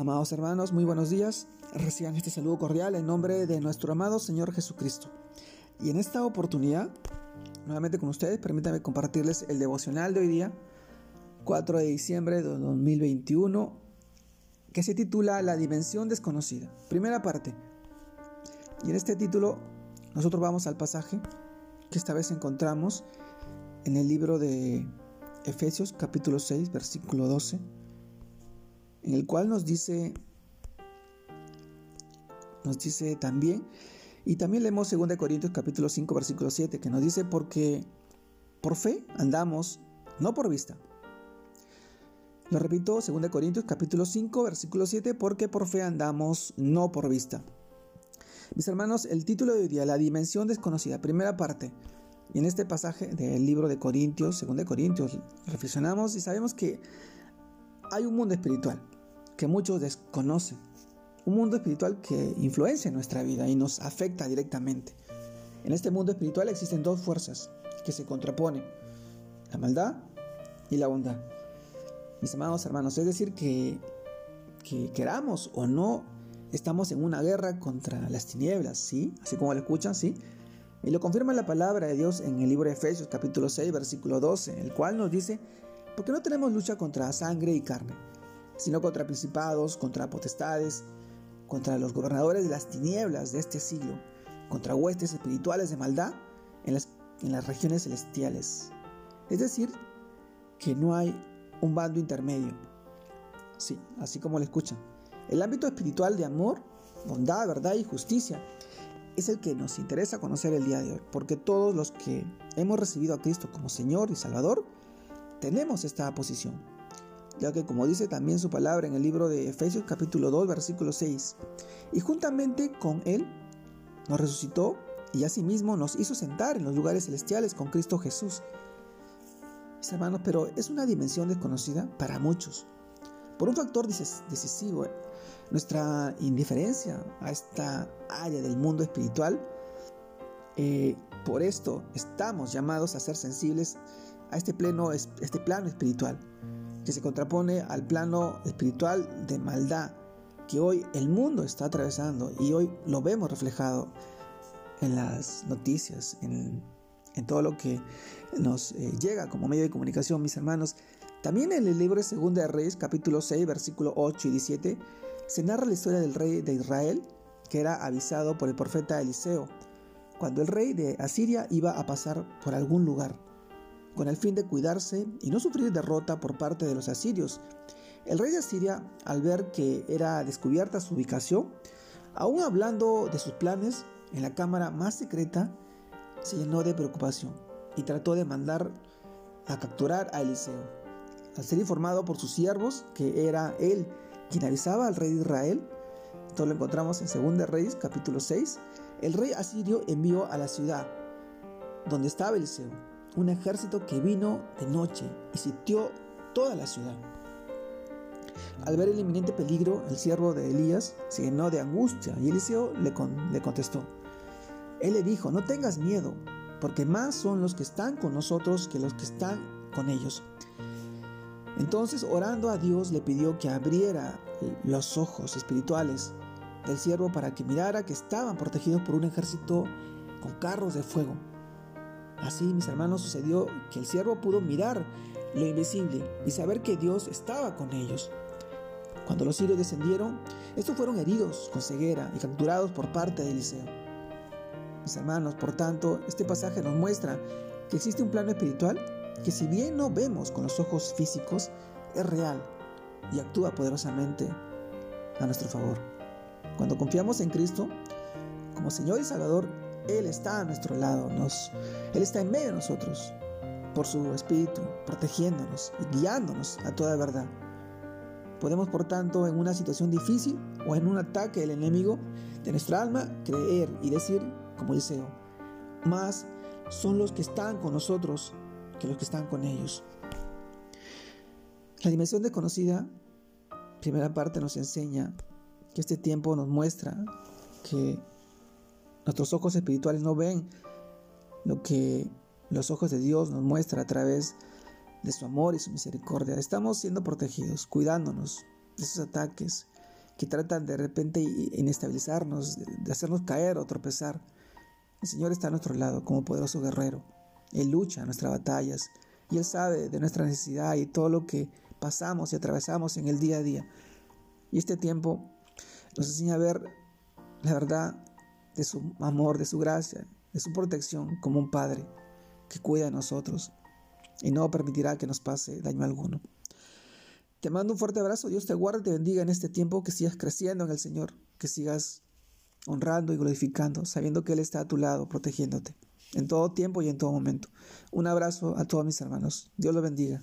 Amados hermanos, muy buenos días. Reciban este saludo cordial en nombre de nuestro amado Señor Jesucristo. Y en esta oportunidad, nuevamente con ustedes, permítanme compartirles el devocional de hoy día, 4 de diciembre de 2021, que se titula La dimensión desconocida. Primera parte. Y en este título, nosotros vamos al pasaje que esta vez encontramos en el libro de Efesios capítulo 6, versículo 12 en el cual nos dice, nos dice también, y también leemos 2 Corintios capítulo 5 versículo 7, que nos dice, porque por fe andamos, no por vista. Lo repito, 2 Corintios capítulo 5 versículo 7, porque por fe andamos, no por vista. Mis hermanos, el título de hoy día, la dimensión desconocida, primera parte. Y en este pasaje del libro de Corintios, 2 Corintios, reflexionamos y sabemos que hay un mundo espiritual que muchos desconocen. Un mundo espiritual que influencia en nuestra vida y nos afecta directamente. En este mundo espiritual existen dos fuerzas que se contraponen, la maldad y la bondad. Mis amados hermanos, es decir, que, que queramos o no, estamos en una guerra contra las tinieblas, ¿sí? Así como lo escuchan, ¿sí? Y lo confirma la palabra de Dios en el libro de Efesios capítulo 6, versículo 12, el cual nos dice, porque no tenemos lucha contra sangre y carne, sino contra principados, contra potestades, contra los gobernadores de las tinieblas de este siglo, contra huestes espirituales de maldad en las, regiones celestiales. Es decir, que no hay un bando intermedio. Sí, así como lo escuchan. El ámbito espiritual de amor, bondad, verdad y justicia es el que nos interesa conocer el día de hoy, porque todos los que hemos recibido a Cristo como Señor y Salvador, tenemos esta posición, ya que como dice también su palabra en el libro de Efesios capítulo 2 versículo 6, y juntamente con Él nos resucitó y asimismo nos hizo sentar en los lugares celestiales con Cristo Jesús. Mis hermanos, pero es una dimensión desconocida para muchos. Por un factor decisivo, nuestra indiferencia a esta área del mundo espiritual, eh, por esto estamos llamados a ser sensibles a este, pleno, este plano espiritual, que se contrapone al plano espiritual de maldad que hoy el mundo está atravesando y hoy lo vemos reflejado en las noticias, en, todo lo que nos eh, llega como medio de comunicación, mis hermanos. También en el libro de Segunda de Reyes, capítulo 6, versículo 8 y 17, se narra la historia del rey de Israel, que era avisado por el profeta Eliseo, cuando el rey de Asiria iba a pasar por algún lugar con el fin de cuidarse y no sufrir derrota por parte de los asirios. El rey de Asiria, al ver que era descubierta su ubicación, aún hablando de sus planes en la cámara más secreta, se llenó de preocupación y trató de mandar a capturar a Eliseo. Al ser informado por sus siervos que era él quien avisaba al rey de Israel, esto lo encontramos en 2 Reyes capítulo 6, el rey asirio envió a la ciudad donde estaba Eliseo un ejército que vino de noche y sitió toda la ciudad. Al ver el inminente peligro, el siervo de Elías se llenó de angustia y Eliseo le, le contestó. Él le dijo, no tengas miedo, porque más son los que están con nosotros que los que están con ellos. Entonces, orando a Dios, le pidió que abriera los ojos espirituales del siervo para que mirara que estaban protegidos por un ejército con carros de fuego. Así, mis hermanos, sucedió que el siervo pudo mirar lo invisible y saber que Dios estaba con ellos. Cuando los sirios descendieron, estos fueron heridos con ceguera y capturados por parte de Eliseo. Mis hermanos, por tanto, este pasaje nos muestra que existe un plano espiritual que si bien no vemos con los ojos físicos, es real y actúa poderosamente a nuestro favor. Cuando confiamos en Cristo como Señor y Salvador, él está a nuestro lado, nos, Él está en medio de nosotros, por su Espíritu, protegiéndonos y guiándonos a toda verdad. Podemos, por tanto, en una situación difícil o en un ataque del enemigo de nuestra alma, creer y decir, como Eliseo, más son los que están con nosotros que los que están con ellos. La dimensión desconocida, primera parte, nos enseña que este tiempo nos muestra que Nuestros ojos espirituales no ven lo que los ojos de Dios nos muestra a través de su amor y su misericordia. Estamos siendo protegidos, cuidándonos de esos ataques que tratan de repente inestabilizarnos, de hacernos caer o tropezar. El Señor está a nuestro lado como poderoso guerrero. Él lucha nuestras batallas y Él sabe de nuestra necesidad y todo lo que pasamos y atravesamos en el día a día. Y este tiempo nos enseña a ver la verdad de su amor, de su gracia, de su protección como un Padre que cuida de nosotros y no permitirá que nos pase daño alguno. Te mando un fuerte abrazo, Dios te guarde y te bendiga en este tiempo, que sigas creciendo en el Señor, que sigas honrando y glorificando, sabiendo que Él está a tu lado, protegiéndote, en todo tiempo y en todo momento. Un abrazo a todos mis hermanos, Dios los bendiga.